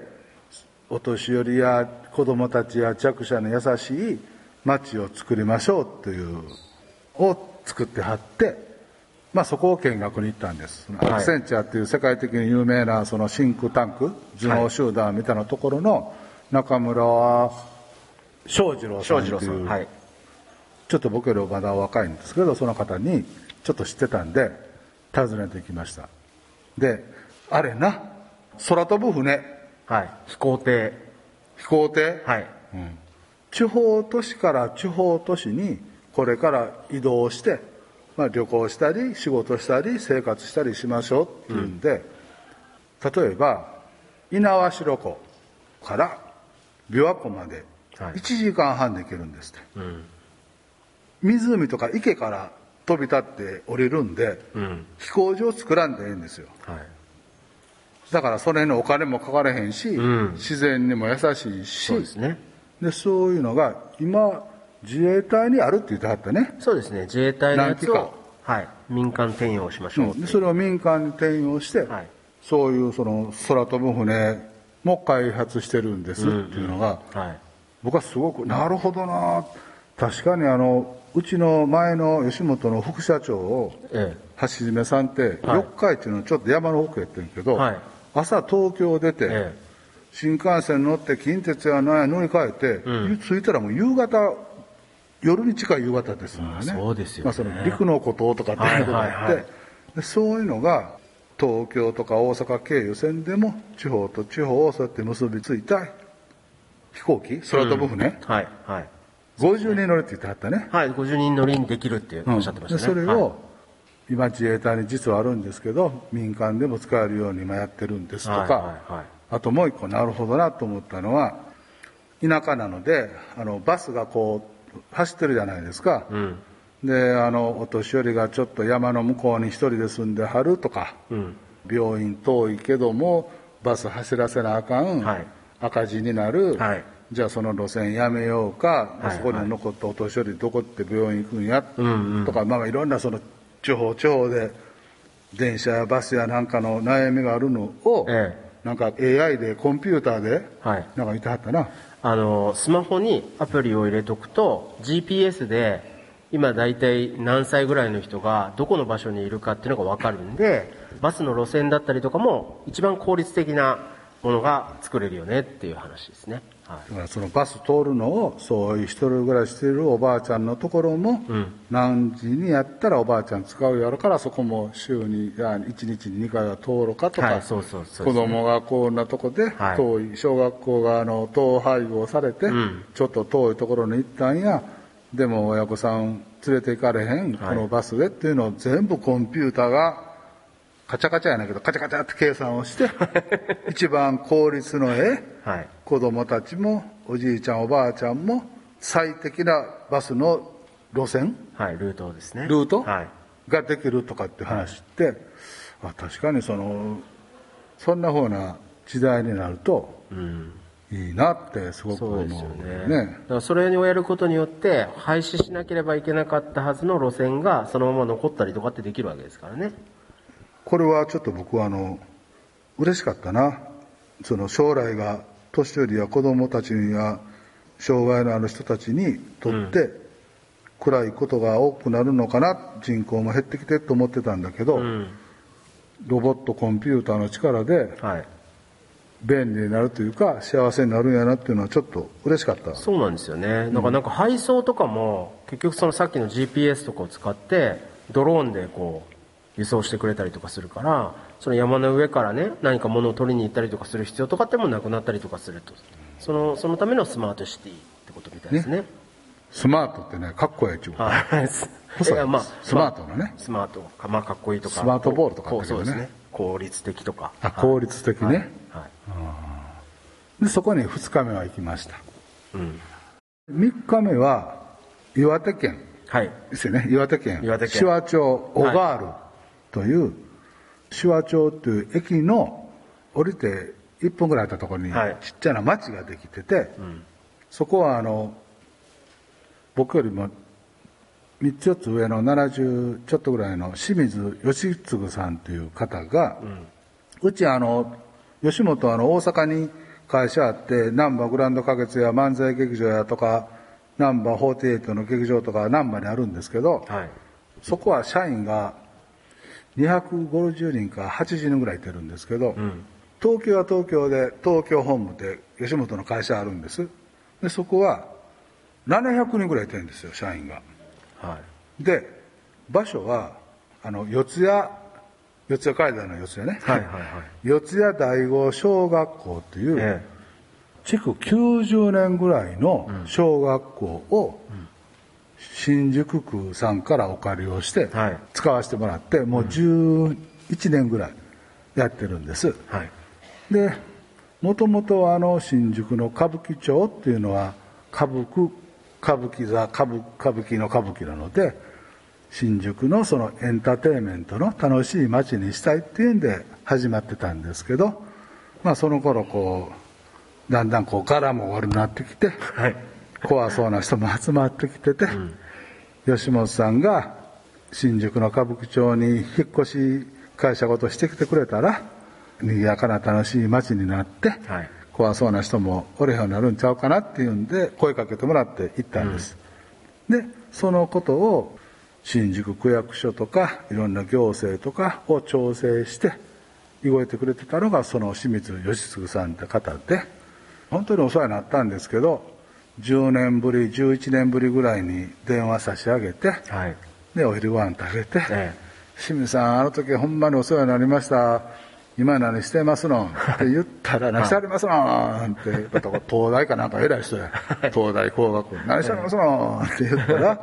お年寄りや子供たちや弱者の優しい街を作りましょうというを作ってはって、まあ、そこを見学に行ったんです、い。アクセンチャーっていう世界的に有名なそのシンクタンク頭脳集団みたいなところの中村翔二郎さ庄んっていう、司郎さんはい。ちょっと僕よりまだ若いんですけどその方にちょっと知ってたんで訪ねていきました。であれな空飛ぶ船。はい。飛行艇。飛行艇、はい。地方都市から地方都市にこれから移動して、まあ、旅行したり仕事したり生活したりしましょうっていうんで、例えば猪苗代湖から琵琶湖まではい。1時間半で行けるんですって、湖とか池から飛び立って降りるんで、うん。飛行場作らんでええんですよ。はい。だからそれにお金もかかれへんし、ん。自然にも優しいしそうですね。でそういうのが今自衛隊にあるって言ってはったね、そうですね。自衛隊のやつをはい。民間転用しましょうう。でそれを民間に転用して、はい。そういうその空飛ぶ船も開発してるんですっていうのが、はい。僕はすごくなるほどな。確かにあのうちの前の吉本の副社長をえ橋爪さんってはい。四日市のちょっと山の奥やってるけど、はい。朝東京出て、え新幹線乗って近鉄や何や乗り換えて、着いたらもう夕方夜に近い夕方ですもんね。あそうですよね。まあ、その陸の孤島とかって。いうことがあって、はいはい。そういうのが東京とか大阪経由線でも地方と地方をそうやって結びついた飛行機空飛ぶ船、えはいはい50人乗りって言ってはったね、はい50人乗りにできるっておっしゃってましたね、でそれを、今自衛隊に実はあるんですけど民間でも使えるように今やってるんですとか、はいはいはい。あともう一個なるほどなと思ったのは田舎なのであのバスがこう走ってるじゃないですか、であのお年寄りがちょっと山の向こうに一人で住んではるとか、病院遠いけどもバス走らせなあかん、はい。赤字になる、はいじゃあその路線やめようか、はいそこに残ったお年寄りどこって病院行くんや、とか、まあ、いろんなその地方地方で電車やバスやなんかの悩みがあるのを、えなんか AI でコンピューターではい。なんか言ってはったな、あのスマホにアプリを入れとくと GPS で今大体何歳ぐらいの人がどこの場所にいるかっていうのが分かるんでバスの路線だったりとかも一番効率的なものが作れるよねっていう話ですね、はい、だからそのバス通るのをそういう一人暮らししてるおばあちゃんのところも、何時にやったらおばあちゃん使うやろからそこも週にいや1日に2回は通るかとか、はいそうそうそう子供がこんなとこではい。遠い小学校があの統廃合されて、ちょっと遠いところに行ったんや。でも親御さん連れて行かれへん、このバスでっていうのを全部コンピューターがカチャカチャやないけどカチャカチャって計算をして 一番効率のええはい、子供たちもおじいちゃんおばあちゃんも最適なバスの路線はい、ルートですね。ルートはい、ができるとかって話って、あ確かにそのそんな風な時代になるといいなってすごく思うそうですよねね。だからそれをやることによって廃止しなければいけなかったはずの路線がそのまま残ったりとかってできるわけですからねこれはちょっと僕はあの嬉しかったな。その将来が年寄りや子供たちや障害のある人たちにとって、暗いことが多くなるのかな。人口も減ってきてと思ってたんだけど、ロボットコンピューターの力ではい。便利になるというか幸せになるんやなっていうのはちょっと嬉しかった。そうなんですよね。だからなんか配送とかも、結局そのさっきの GPS とかを使って、ドローンでこう、輸送してくれたりとかするから、その山の上からね、何か物を取りに行ったりとかする必要とかってもなくなったりとかすると。その、そのためのスマートシティってことみたいですね。スマートってねかっこええっちゅうはい。細い。まあスマートなね。スマート。か、まあかっこいいとか。スマートボールとかね。そうですね。効率的とか。あ効率的ね、はい。はい。でそこに2日目は行きました、うん。3日目は岩手県はい。ですよね。岩手県。岩手県。紫波町小ガールという、紫波町という駅の降りて1分ぐらいあったところにはい。ちっちゃな町ができてて、そこはあの僕よりも3つ4つ上の70ちょっとぐらいの清水義次さんという方が、うちあの吉本はあの大阪に会社あって難波グランド花月や漫才劇場やとか難波48の劇場とか難波にあるんですけど、はい。そこは社員が250人か80人ぐらいいてるんですけど、東京は東京で東京本部で吉本の会社あるんです。でそこは700人ぐらいいてるんですよ社員が。はい。で場所はあの四谷四谷階段の四谷ね、はいはいはい。四谷第五小学校という、え築90年ぐらいの小学校を新宿区さんからお借りをしてはい使わせてもらってもう11年ぐらいやってるんですえ。はい。でもともとあの新宿の歌舞伎町っていうのは歌舞伎歌舞伎座歌舞歌舞伎の歌舞伎なので新宿のそのエンターテインメントの楽しい街にしたいっていうんで始まってたんですけどまあその頃こうだんだんこう柄も悪くなってきてはい。怖そうな人も集まってきてて、吉本さんが新宿の歌舞伎町に引っ越し会社ごとしてきてくれたら賑やかな楽しい街になって、はい。怖そうな人もおれへんようになるんちゃうかなっていうんで声かけてもらって行ったんです、でそのことを新宿区役所とかいろんな行政とかを調整して動いてくれてたのがその清水義次さんって方で本当にお世話になったんですけど10年ぶり11年ぶりぐらいに電話差し上げてはい。でお昼ご飯食べてえ「清水さんあの時ほんまにお世話になりました今何してますの?」って言ったら「何してありますの?」って 東大かなんか偉い人や東大工学部「何してありますの?」って言ったら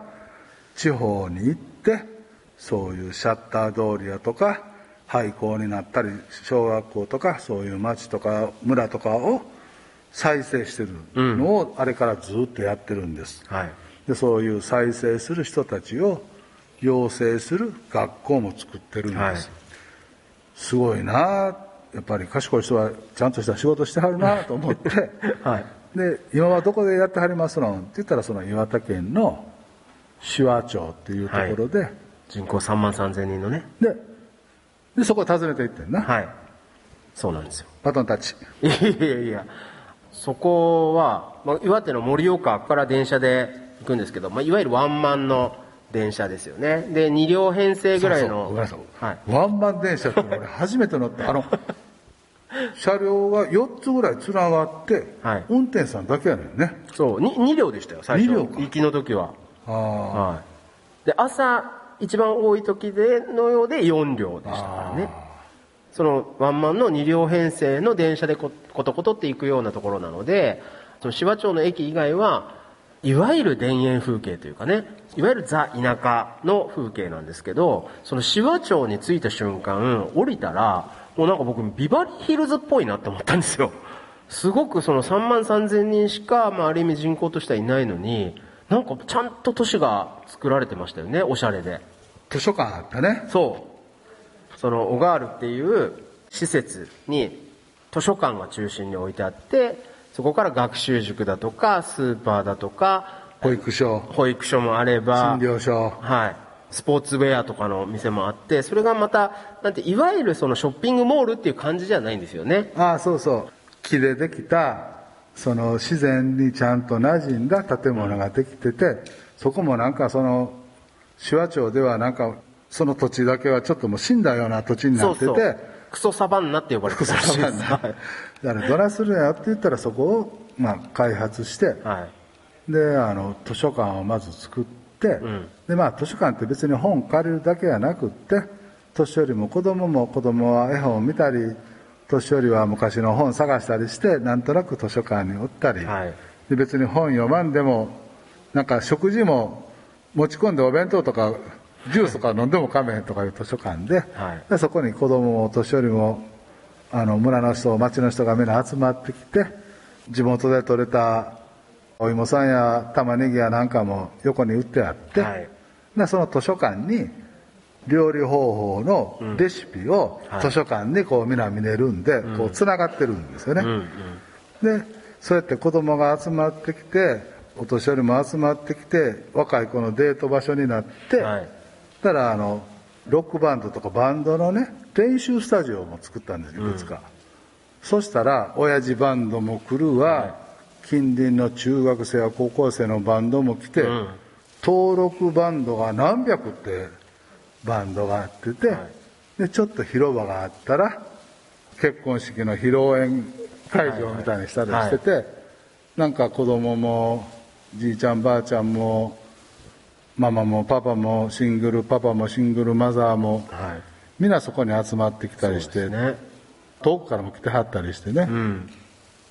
地方に行ってそういうシャッター通りやとか廃校になったり小学校とかそういう町とか村とかを再生してるの。をあれからずっとやってるんです、はい。でそういう再生する人たちを養成する学校も作ってるんです、はい。すごいな。やっぱり賢い人はちゃんとした仕事してはるなと思って、はい。で今はどこでやってはりますのって言ったらその岩手県の手話町っていうところで、人口3万3000人のね。ででそこを訪ねていってんな、はい。そうなんですよ。バトンタッチ。いやいやいやそこは、まあ、岩手の盛岡から電車で行くんですけど、まあ、いわゆるワンマンの電車ですよね。で2両編成ぐらいのはい、ワンマン電車って俺初めて乗った。あの 車両が4つぐらいつながって、はい。運転手さんだけやねんね。そう。2, 2両でしたよ最初。二両か。行きの時は。あはい。で朝一番多い時でのようで4両でしたからねそのワンマンの2両編成の電車でこことことって行くようなところなのでその芝町の駅以外はいわゆる田園風景というかねいわゆるザ田舎の風景なんですけどその芝町に着いた瞬間降りたらもうなんか僕ビバリーヒルズっぽいなって思ったんですよ。すごくその3万3000人しか、まあ、ある意味人口としてはいないのになんかちゃんと都市が作られてましたよねおしゃれで。図書館あったね。そうそのオガールっていう施設に図書館が中心に置いてあってそこから学習塾だとかスーパーだとか保育所。保育所もあれば診療所。はい。スポーツウェアとかの店もあってそれがまたなんていわゆるそのショッピングモールっていう感じじゃないんですよね。ああそうそう。木でできたその自然にちゃんと馴染んだ建物ができててそこもなんかその手話町ではなんかその土地だけはちょっともう死んだような土地になってて。そうそう。クソサバンナって呼ばれてたらしいです。だからどないするんやって言ったらそこをまあ開発してはい。であの図書館をまず作って、でまあ図書館って別に本借りるだけじゃなくって年寄りも子供も子供は絵本を見たり年寄りは昔の本探したりしてなんとなく図書館におったり、はい。で別に本読まんでもなんか食事も持ち込んでお弁当とかジュースとか飲んでもかめへんとかいう図書館で,、はい。でそこに子供もお年寄りもあの村の人町の人がみんな集まってきて地元で採れたお芋さんや玉ねぎやなんかも横に売ってあって、はい。でその図書館に料理方法のレシピをはい。図書館にこう皆見れるんで、こうつながってるんですよね、でそうやって子供が集まってきてお年寄りも集まってきて若い子のデート場所になって、はいたらあのロックバンドとかバンドのね練習スタジオも作ったんですいくつか、そしたら親父バンドも来るわ、近隣の中学生や高校生のバンドも来て、登録バンドが何百ってバンドがあってて、でちょっと広場があったら結婚式の披露宴会場みたいにしたりしてて、なんか子供もじいちゃんばあちゃんもママもパパもシングルパパもシングルマザーも、はい。みんなそこに集まってきたりして、ね遠くからも来てはったりしてね、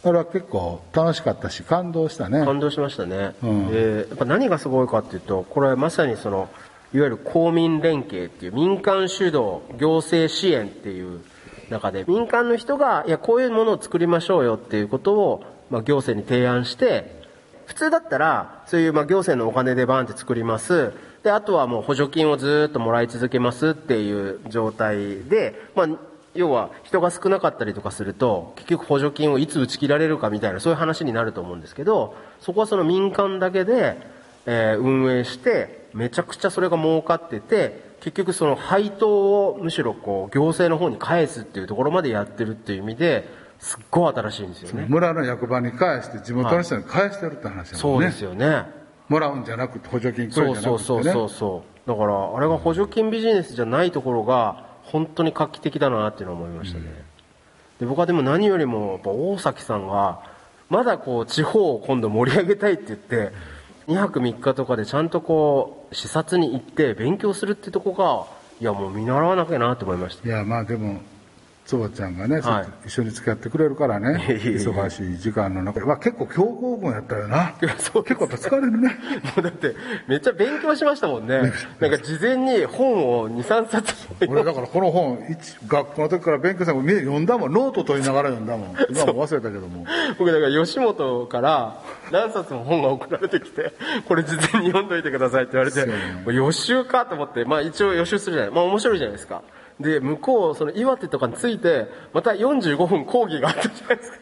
あれは結構楽しかったし感動したね。感動しましたね、うん。でやっぱ何がすごいかっていうとこれはまさにそのいわゆる公民連携っていう民間主導行政支援っていう中で民間の人がいやこういうものを作りましょうよっていうことを、まあ、行政に提案して普通だったらそういうまあ行政のお金でバーンって作ります。であとはもう補助金をずっともらい続けますっていう状態で、まあ、要は人が少なかったりとかすると結局補助金をいつ打ち切られるかみたいなそういう話になると思うんですけどそこはその民間だけで、えー運営してめちゃくちゃそれが儲かってて結局その配当をむしろこう行政の方に返すっていうところまでやってるっていう意味ですっごい新しいんですよね。村の役場に返して地元の人に返してるって話だもんね、そうですよね。もらうんじゃなくて補助金こそうれじゃなくてね。そうそうそうそう。だからあれが補助金ビジネスじゃないところが本当に画期的だなっていうのを思いましたね、で僕はでも何よりもやっぱ大崎さんがまだこう地方を今度盛り上げたいって言って2泊3日とかでちゃんとこう視察に行って勉強するってとこがいやもう見習わなきゃなと思いました。いやまあでもつばちゃんがね、はい一緒に付き合ってくれるからね、忙しい時間の中で、まあ、結構強行軍やったよな。そう結構やっぱ疲れるね。もうだって、めっちゃ勉強しましたもんね。なんか事前に本を2、3冊俺だからこの本、一学校の時から勉強したの読んだもん、ノート取りながら読んだもん。今も忘れたけども。僕だから吉本から何冊も本が送られてきて、これ事前に読んどいてくださいって言われて、ねもう予習かと思って、まあ一応予習するじゃない。まあ面白いじゃないですか。で、向こう、その岩手とかに着いて、また45分講義があったじゃないですか。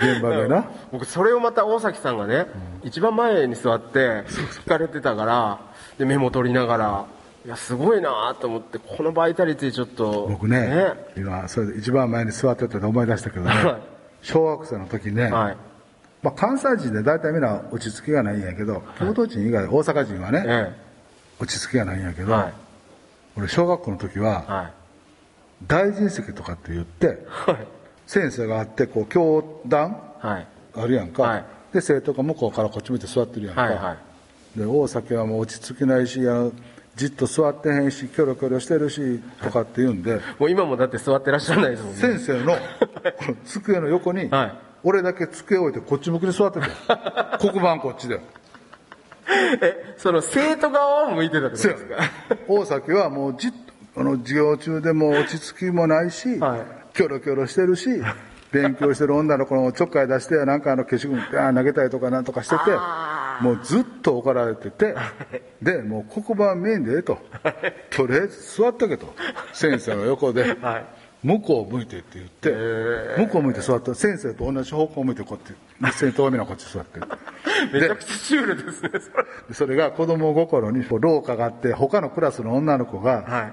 現場でな。僕それをまた大崎さんがね、一番前に座って聞かれてたからでメモ取りながらいやすごいなと思ってこのバイタリティちょっと僕ね、今、それで一番前に座ってたで思い出したけどねはい、小学生の時ね、はい。まあ、関西人で大体みんな落ち着きがないんやけど、京都人以外、大阪人はね、え。落ち着きがないんやけど、はい俺、小学校の時は、はい。大臣席とかって言って、はい。先生があって、こう、教壇はい。あるやんか、はい。で、生徒が向こうからこっち向いて座ってるやんか。はいはい。で、大崎はもう落ち着きないし、じっと座ってへんし、キョロキョロしてるし、とかって言うんで、もう今もだって座ってらっしゃらないですもんね。先生の 机の横に、はい。俺だけ机置いてこっち向きに座ってて、黒板こっちで。えその生徒側を向いてたってことですか？大崎はもうじっと、あの授業中でも落ち着きもないし、はいキョロキョロしてるし、勉強してる女の子のちょっかい出して、なんかあの消しゴム投げたりとかなんとかしてて、もうずっと怒られてて、で、もう黒板見んでええと。とりあえず座っとけと。先生の横で。はい向こう向いてって言って、向こう向いて座った先生と同じ方向向いてこうやって、先頭目のこっち座ってる。めちゃくちゃシュールですねそれが子供心に廊下があって、他のクラスの女の子がはい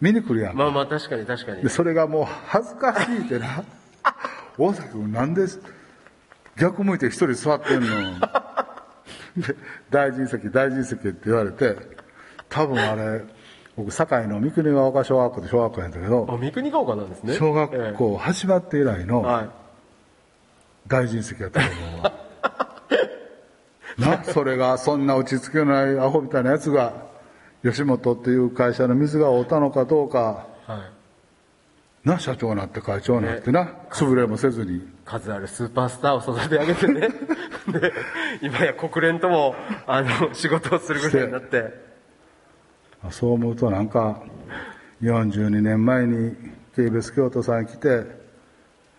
見に来るやんか。まあまあ確かに確かにで、それがもう恥ずかしいってな。大崎君なんで逆向いて一人座ってんの？で、大臣席、大臣席って言われて、多分あれ、僕、堺の三国ヶ丘小学校で小学校やったけど、あ三国ヶ丘なんですね。小学校始まって以来の大臣席やったと思うわ。な、それが、そんな落ち着きのないアホみたいなやつが、吉本っていう会社の水が合うたのかどうか、はい。な、社長になって会長になってな、潰れもせずに。数あるスーパースターを育て上げてね。で今や国連ともあの仕事をするぐらいになってそう思うとなんか、42年前に KBS 京都さんに来て、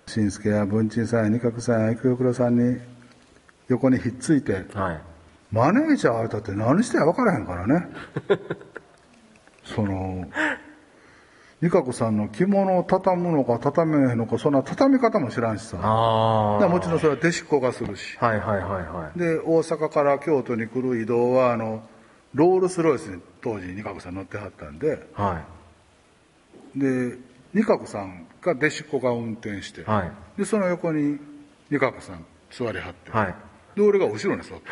新助や文鎮さんや二角さんや育倉さんに横にひっついて、はいマネージャーあいたって何してや分からへんからね。その、二角さんの着物を畳むのか畳めへんのか、そんな畳み方も知らんしさ。もちろんそれは弟子っ子がするし。あはいはいはいはいで、大阪から京都に来る移動は、あの、ロールスロイスに当時二角さん乗ってはったんで、はい。で、二角さんが弟子っ子が運転して、はい。で、その横に二角さん座りはって、はい。で、俺が後ろに座って。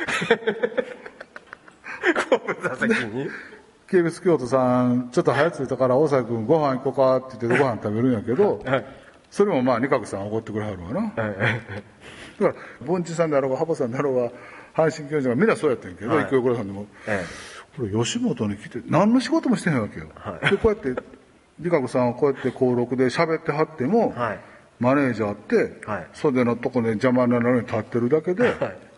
座席に？KBS 京都さん、ちょっと早着いたから、大崎君ご飯行こうか？って言ってご飯食べるんやけど、はい。それもまあ、二角さん怒ってくれはるわな。だから、盆地さんだろうが、羽生さんだろうが、阪神教授がみんなそうやってんけど、はい。育代倉さんでも、えこれ吉本に来て、何の仕事もしてへんわけよ。で、こうやって、二角さんはこうやって登録で喋ってはっても、はい。マネージャーって、はい。袖のとこで邪魔になるように立ってるだけで、はい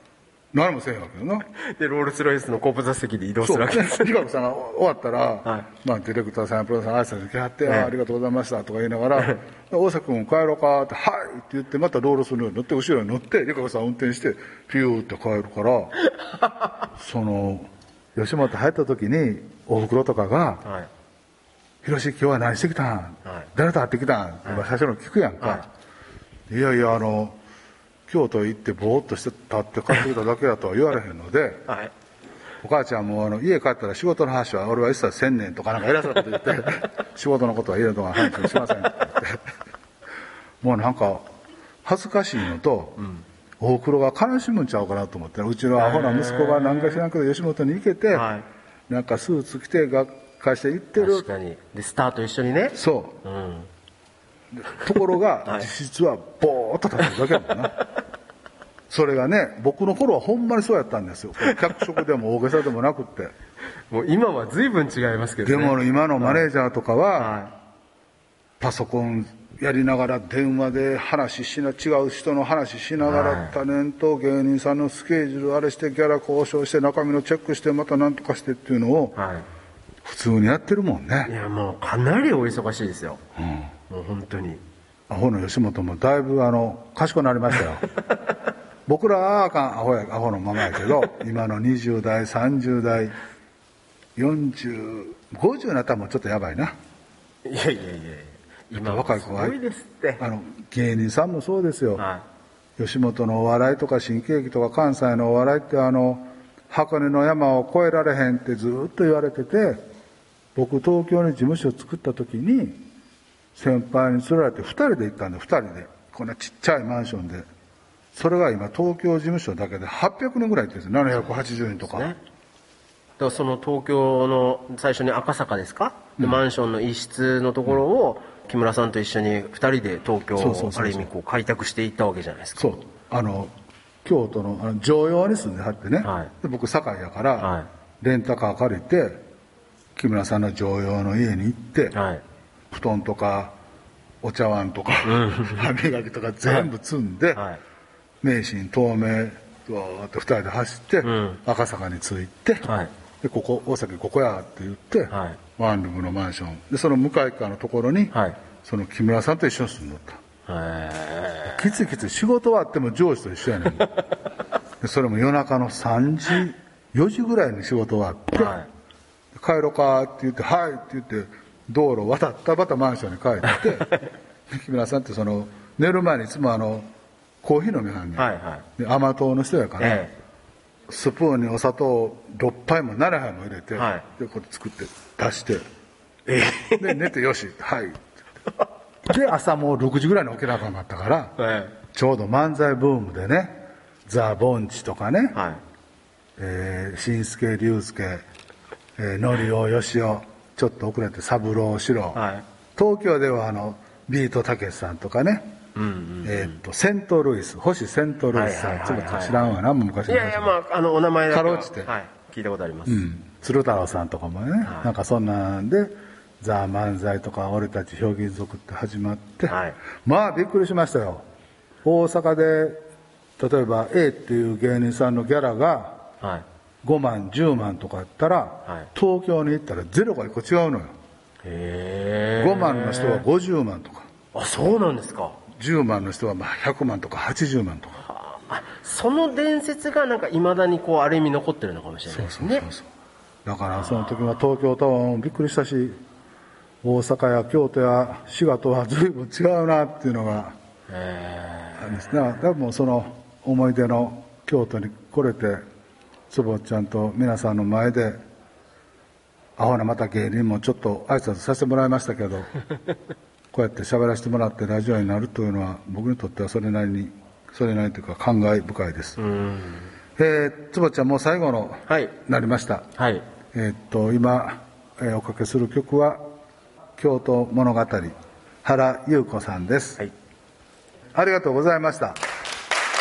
何もせへんわけよな。でロールスロイスの後部座席で移動するわけ。ですリカさんが終わったら、はい。まあ、ディレクターさんやプロデューサーさん挨拶に来はって、ええ。あありがとうございましたとか言いながら、大崎君帰ろうかって、はいって言って、またロールスのように乗って、後ろに乗って、リカさん運転して、ピューって帰るから、その、吉本入った時に、お袋とかが、はいヒロシ今日は何してきたん、はい。誰と会ってきたん？って、最初の聞くやんか。、はいやいや、あの、京都行ってぼーっとして立って帰ってきただけだとは言われへんので、はい。お母ちゃんもあの家帰ったら仕事の話は俺は一切せんねんとかなんか偉そうなこと言って、仕事のことは家のところ話をしません。って言って、もうなんか恥ずかしいのと、大黒が悲しむんちゃうかなと思って、うちのアホな息子がなんか知らんけど吉本に行けて、はい。なんかスーツ着て学会社行ってる。確。かに。でスターと一緒にね。そう。うんところが、実質はぼーっと立ってるだけやもんな。それがね、僕の頃はほんまにそうやったんですよ。脚色でも大げさでもなくって。もう今は随分違いますけどねでも今のマネージャーとかは、はパソコンやりながら電話で話しな違う人の話しながらタレント芸人さんのスケジュールあれしてギャラ交渉して中身のチェックしてまた何とかしてっていうのをは普通にやってるもんい。いねや、もうかなりお忙しいですよ。もう本当に。アホの吉本もだいぶあの賢くなりましたよ。僕らはあかんアホやアホのままやけど今の20代30代4050になったらもうちょっとやばいな。いやいやいや今若い子は。すごいですって。あの芸人さんもそうですよ、は吉本のお笑いとか新喜劇とか関西のお笑いってあの箱根の山を越えられへんってずっと言われてて僕東京に事務所を作った時に先輩に連れられて2人で行ったんで2人で。こんなちっちゃいマンションで。それが今東京事務所だけで800人ぐらい行ってるんですよ。780人とか、ね。だからその東京の最初に赤坂ですか、でマンションの一室のところを木村さんと一緒に2人で東京をある意味こう開拓していったわけじゃないですか。そう。あの京都のあの常陽に住んではってね、はい。で僕堺やから、はい。レンタカー借りて木村さんの常陽の家に行って、はい。布団とかお茶碗とか歯磨きとか全部積んで、はい。名神東名わーって二人で走って、ん。赤坂に着いて、はい。でここ大崎ここやって言って、はい。ワンルームのマンション。でその向かい側のところに、はい。その木村さんと一緒に住んどった。へきついきつい仕事はあっても上司と一緒やねん。でそれも夜中の3時4時ぐらいに仕事終わって。帰ろうかって言って、はいって言って、道路渡ったまたマンションに帰って、木村さんってその、寝る前にいつもあの、コーヒー飲みはんねん。はいはで甘党の人やから、えスプーンにお砂糖6杯も7杯も入れて、はいで、こうやって作って出して、え。えで、寝てよし、はい。で、朝もう6時ぐらいに起きなあかんかったから、え。ちょうど漫才ブームでね、ザ・ボンチとかね、はい。えー、新助龍介、えー、のりおよしお、ちょっと遅れて三郎四郎、はい。東京ではあの、ビートたけしさんとかね、えーっと、セントルイス、星セントルイスさん、ちょはいはいはい。はいっと知らんわな、昔の話。いやいや、まあ、あの、お名前だけは。かろうじて。はい。聞いたことあります。うん、鶴太郎さんとかもね、なんかそんなんで、ザ・漫才とか、俺たちひょうきん族って始まって、はい。まあびっくりしましたよ。大阪で、例えば A っていう芸人さんのギャラがはい。5万、10万とかやったら、はい東京に行ったらゼロが1個違うのよ。へ5万の人は50万とか、あ、そうなんですか。10万の人はまあ100万とか80万とか。あ、その伝説がなんか未だにこう、ある意味残ってるのかもしれないですね。だからその時は東京タワーもびっくりしたし、大阪や京都や滋賀とは随分違うなっていうのがあるんですね。だからもうその思い出の京都に来れて、坪ちゃんと皆さんの前で、アホなまた芸人もちょっと挨拶させてもらいましたけど、こうやって喋らせてもらってラジオになるというのは僕にとってはそれなりに、それなりにというか感慨深いです。えー、坪ちゃんもう最後の、はいなりました。はい。えーっと、今、えーおかけする曲は、京都物語、原優子さんです。はいありがとうございました。あ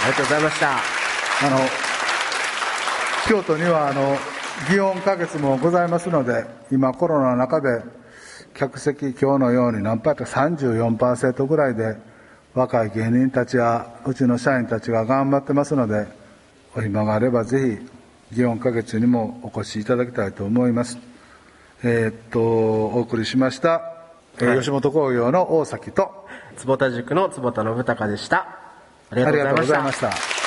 りがとうございました。あの、京都には、あの、祇園花月もございますので、今コロナの中で、客席今日のように何パーか34%ぐらいで、若い芸人たちや、うちの社員たちが頑張ってますので、お暇があればぜひ、祇園花月にもお越しいただきたいと思います。えーっと、お送りしました、えーはい吉本興業の大崎と、坪田塾の坪田信孝でした。ありがとうございまし。た。